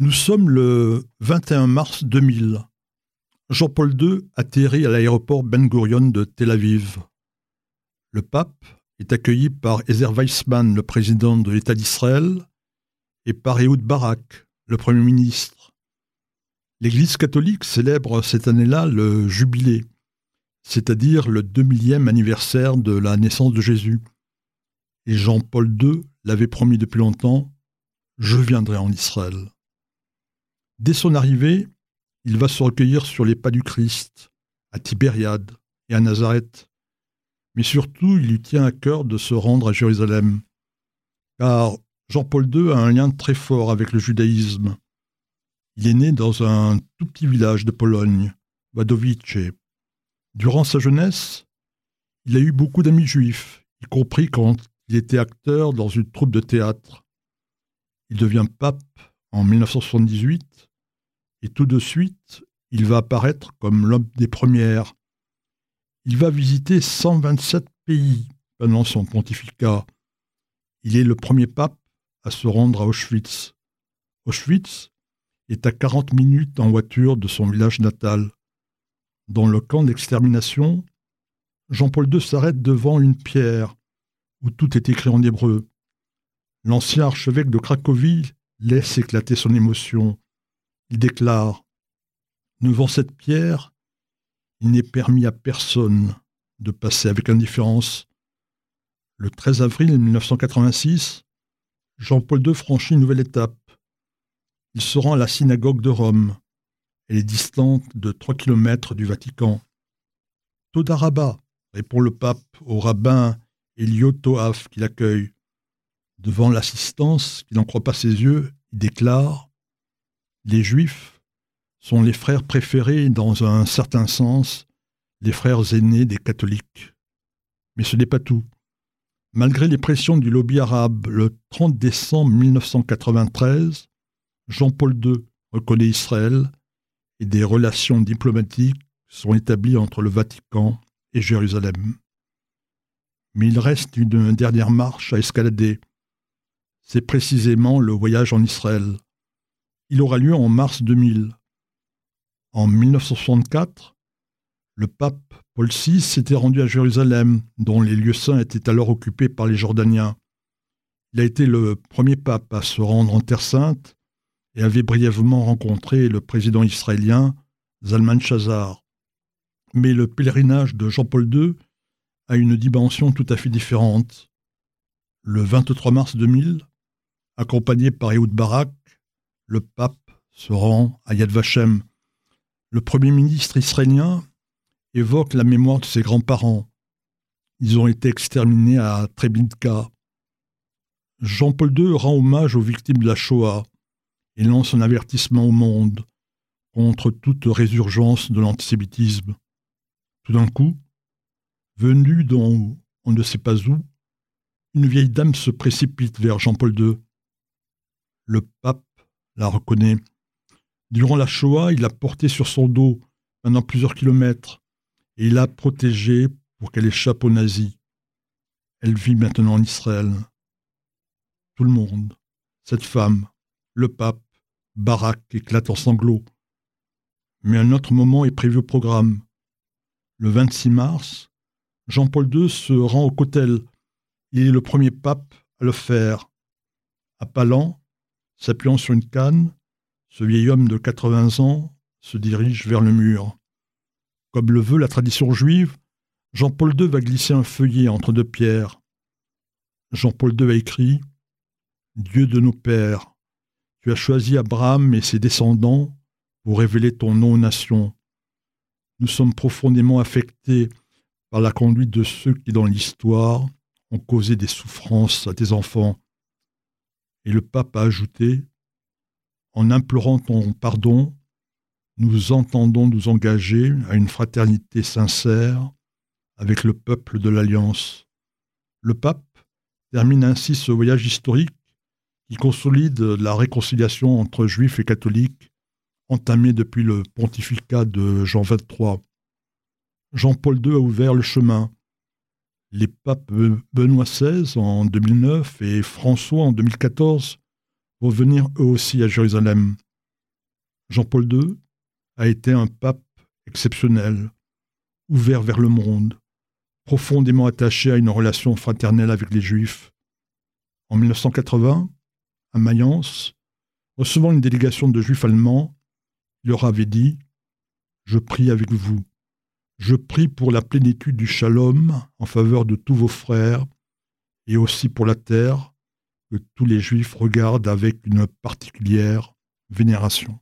Nous sommes le 21 mars 2000. Jean-Paul II atterrit à l'aéroport Ben Gurion de Tel Aviv. Le pape est accueilli par Ezer Weizmann, le président de l'État d'Israël, et par Ehud Barak, le Premier ministre. L'Église catholique célèbre cette année-là le jubilé, c'est-à-dire le 2000e anniversaire de la naissance de Jésus. Et Jean-Paul II l'avait promis depuis longtemps, je viendrai en Israël. Dès son arrivée, il va se recueillir sur les pas du Christ, à Tibériade et à Nazareth. Mais surtout, il lui tient à cœur de se rendre à Jérusalem, car Jean-Paul II a un lien très fort avec le judaïsme. Il est né dans un tout petit village de Pologne, Wadowice. Durant sa jeunesse, il a eu beaucoup d'amis juifs, y compris quand il était acteur dans une troupe de théâtre. Il devient pape en 1978, et tout de suite, il va apparaître comme l'homme des premières. Il va visiter 127 pays pendant son pontificat. Il est le premier pape à se rendre à Auschwitz. Auschwitz est à 40 minutes en voiture de son village natal. Dans le camp d'extermination, Jean-Paul II s'arrête devant une pierre où tout est écrit en hébreu. L'ancien archevêque de Cracovie laisse éclater son émotion. Il déclare Devant cette pierre, il n'est permis à personne de passer avec indifférence. Le 13 avril 1986, Jean-Paul II franchit une nouvelle étape. Il se rend à la synagogue de Rome. Elle est distante de 3 km du Vatican. Todaraba, répond le pape au rabbin Elio Toaf qui l'accueille. Devant l'assistance, qui n'en croit pas ses yeux, il déclare Les Juifs sont les frères préférés dans un certain sens, les frères aînés des catholiques. Mais ce n'est pas tout. Malgré les pressions du lobby arabe, le 30 décembre 1993, Jean-Paul II reconnaît Israël et des relations diplomatiques sont établies entre le Vatican et Jérusalem. Mais il reste une dernière marche à escalader, c'est précisément le voyage en Israël. Il aura lieu en mars 2000. En 1964, le pape Paul VI s'était rendu à Jérusalem, dont les lieux saints étaient alors occupés par les Jordaniens. Il a été le premier pape à se rendre en Terre sainte et avait brièvement rencontré le président israélien Zalman Shazar. Mais le pèlerinage de Jean-Paul II a une dimension tout à fait différente. Le 23 mars 2000, Accompagné par Ehud Barak, le pape se rend à Yad Vashem. Le premier ministre israélien évoque la mémoire de ses grands-parents. Ils ont été exterminés à Treblinka. Jean-Paul II rend hommage aux victimes de la Shoah et lance un avertissement au monde contre toute résurgence de l'antisémitisme. Tout d'un coup, venu dont on ne sait pas où, une vieille dame se précipite vers Jean-Paul II. Le pape la reconnaît. Durant la Shoah, il l'a portée sur son dos pendant plusieurs kilomètres et il l'a protégée pour qu'elle échappe aux nazis. Elle vit maintenant en Israël. Tout le monde, cette femme, le pape, Barak éclate en sanglots. Mais un autre moment est prévu au programme. Le 26 mars, Jean-Paul II se rend au Cotel. Il est le premier pape à le faire. À Palan, S'appuyant sur une canne, ce vieil homme de 80 ans se dirige vers le mur. Comme le veut la tradition juive, Jean-Paul II va glisser un feuillet entre deux pierres. Jean-Paul II a écrit Dieu de nos pères, tu as choisi Abraham et ses descendants pour révéler ton nom aux nations. Nous sommes profondément affectés par la conduite de ceux qui, dans l'histoire, ont causé des souffrances à tes enfants. Et le pape a ajouté En implorant ton pardon, nous entendons nous engager à une fraternité sincère avec le peuple de l'Alliance. Le pape termine ainsi ce voyage historique qui consolide la réconciliation entre juifs et catholiques entamée depuis le pontificat de Jean XXIII. Jean-Paul II a ouvert le chemin les papes Benoît XVI en 2009 et François en 2014 vont venir eux aussi à Jérusalem. Jean-Paul II a été un pape exceptionnel, ouvert vers le monde, profondément attaché à une relation fraternelle avec les Juifs. En 1980, à Mayence, recevant une délégation de Juifs allemands, il leur avait dit Je prie avec vous. Je prie pour la plénitude du shalom en faveur de tous vos frères et aussi pour la terre que tous les Juifs regardent avec une particulière vénération.